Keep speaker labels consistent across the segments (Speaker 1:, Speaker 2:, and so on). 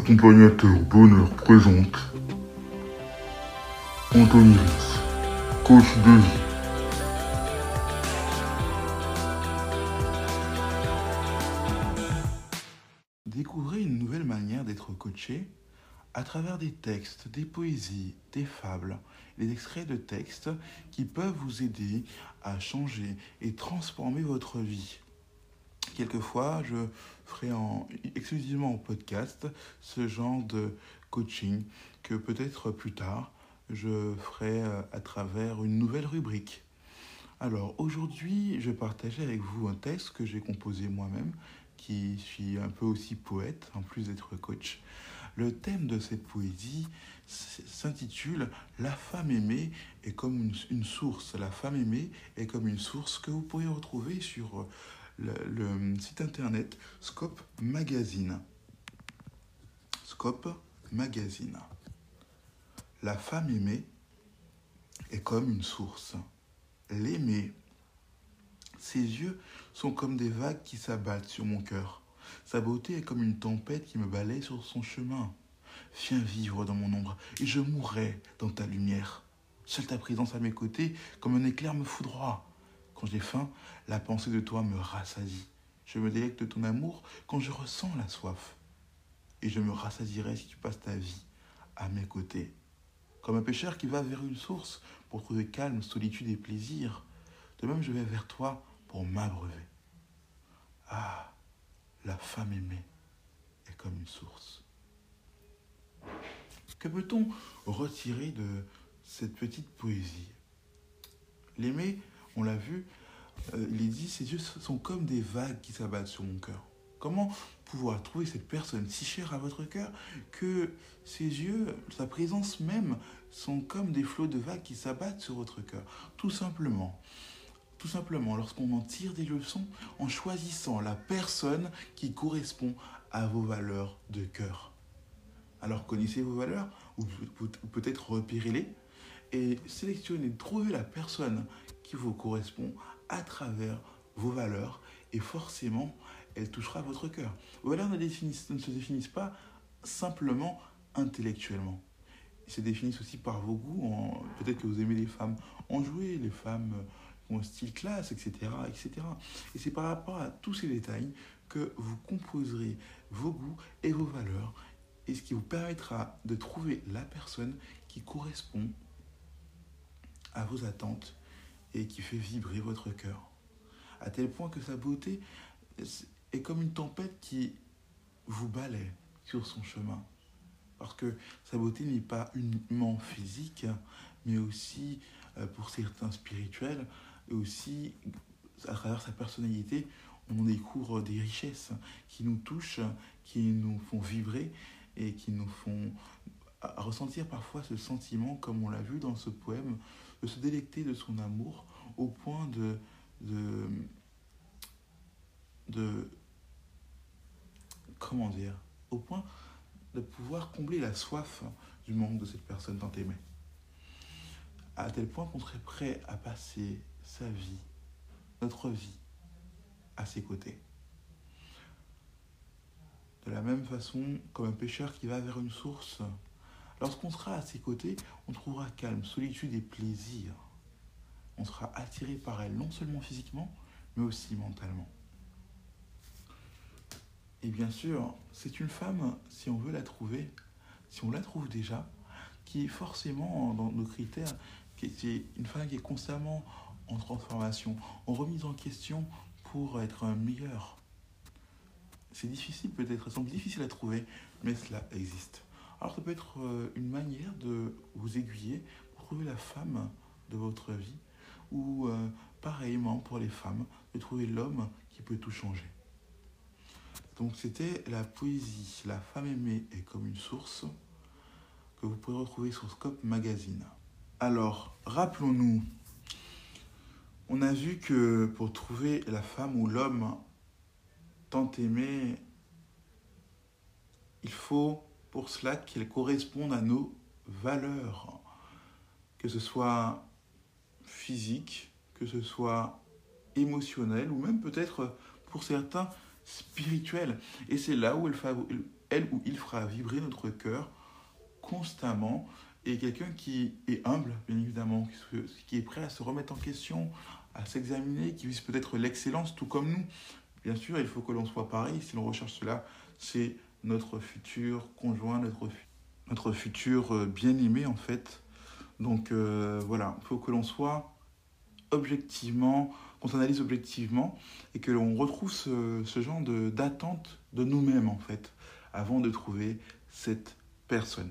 Speaker 1: Accompagnateur Bonheur présente Anthony coach de vie.
Speaker 2: Découvrez une nouvelle manière d'être coaché à travers des textes, des poésies, des fables, des extraits de textes qui peuvent vous aider à changer et transformer votre vie. Quelquefois, je ferai en, exclusivement en podcast ce genre de coaching que peut-être plus tard, je ferai euh, à travers une nouvelle rubrique. Alors aujourd'hui, je partageais avec vous un texte que j'ai composé moi-même, qui suis un peu aussi poète, en plus d'être coach. Le thème de cette poésie s'intitule La femme aimée est comme une, une, source. La femme aimée est comme une source que vous pourrez retrouver sur le, site internet Scope Magazine. Scope Magazine. La femme aimée est comme une source. L'aimer, ses yeux sont comme des vagues qui s'abattent sur mon cœur. Sa beauté est comme une tempête qui me balaye sur son chemin. Viens vivre dans mon ombre et je mourrai dans ta lumière. Seule ta présence à mes côtés, comme un éclair me foudroie. Quand j'ai faim, la pensée de toi me rassasie. Je me délecte de ton amour quand je ressens la soif. Et je me rassasierai si tu passes ta vie à mes côtés. Comme un pêcheur qui va vers une source pour trouver calme, solitude et plaisir, de même je vais vers toi pour m'abreuver. Ah, la femme aimée est comme une source. Que peut-on retirer de cette petite poésie? L'aimer, on l'a vu, euh, il dit, ses yeux sont comme des vagues qui s'abattent sur mon cœur. Comment pouvoir trouver cette personne si chère à votre cœur que ses yeux, sa présence même, sont comme des flots de vagues qui s'abattent sur votre cœur? Tout simplement. Tout simplement, lorsqu'on en tire des leçons en choisissant la personne qui correspond à vos valeurs de cœur. Alors connaissez vos valeurs, ou peut-être repérez-les, et sélectionnez, trouvez la personne qui vous correspond à travers vos valeurs, et forcément, elle touchera votre cœur. Vos valeurs ne, ne se définissent pas simplement intellectuellement. Se définissent aussi par vos goûts. Peut-être que vous aimez les femmes enjouées, les femmes qui ont un style classe, etc. etc. Et c'est par rapport à tous ces détails que vous composerez vos goûts et vos valeurs, et ce qui vous permettra de trouver la personne qui correspond à vos attentes et qui fait vibrer votre cœur. À tel point que sa beauté est comme une tempête qui vous balaie sur son chemin. Parce que sa beauté n'est pas uniquement physique, mais aussi pour certains spirituels, et aussi à travers sa personnalité, on découvre des richesses qui nous touchent, qui nous font vibrer et qui nous font ressentir parfois ce sentiment, comme on l'a vu dans ce poème, de se délecter de son amour au point de, de, comment dire, au point de pouvoir combler la soif du manque de cette personne tant aimée. À tel point qu'on serait prêt à passer sa vie, notre vie, à ses côtés. De la même façon, comme un pêcheur qui va vers une source, lorsqu'on sera à ses côtés, on trouvera calme, solitude et plaisir. On sera attiré par elle, non seulement physiquement, mais aussi mentalement. Et bien sûr, c'est une femme, si on veut la trouver, si on la trouve déjà, qui est forcément dans nos critères, qui est une femme qui est constamment en transformation, en remise en question pour être meilleure. C'est difficile peut-être, semble difficile à trouver, mais cela existe. Alors ça peut être une manière de vous aiguiller pour trouver la femme de votre vie, ou euh, pareillement pour les femmes, de trouver l'homme qui peut tout changer. Donc c'était la poésie La femme aimée est comme une source que vous pouvez retrouver sur Scope Magazine. Alors, rappelons-nous, on a vu que pour trouver la femme ou l'homme tant aimé, il faut pour cela qu'elle corresponde à nos valeurs, que ce soit physique, que ce soit émotionnel ou même peut-être pour certains spirituel. Et c'est là où elle ou il fera vibrer notre cœur constamment et quelqu'un qui est humble, bien évidemment, qui est prêt à se remettre en question, à s'examiner, qui vise peut-être l'excellence, tout comme nous. Bien sûr, il faut que l'on soit pareil. Si l'on recherche cela, c'est notre futur conjoint, notre, futur euh, bien-aimé, en fait. Donc euh, voilà, il faut que l'on soit objectivement, qu'on s'analyse objectivement et que l'on retrouve ce, genre d'attente de, de nous-mêmes, en fait, avant de trouver cette personne.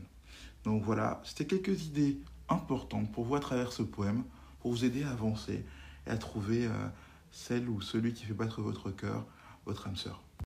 Speaker 2: Donc voilà, c'était quelques idées importantes pour vous à travers ce poème, pour vous aider à avancer et à trouver euh, celle ou celui qui fait battre votre cœur, votre âme sœur.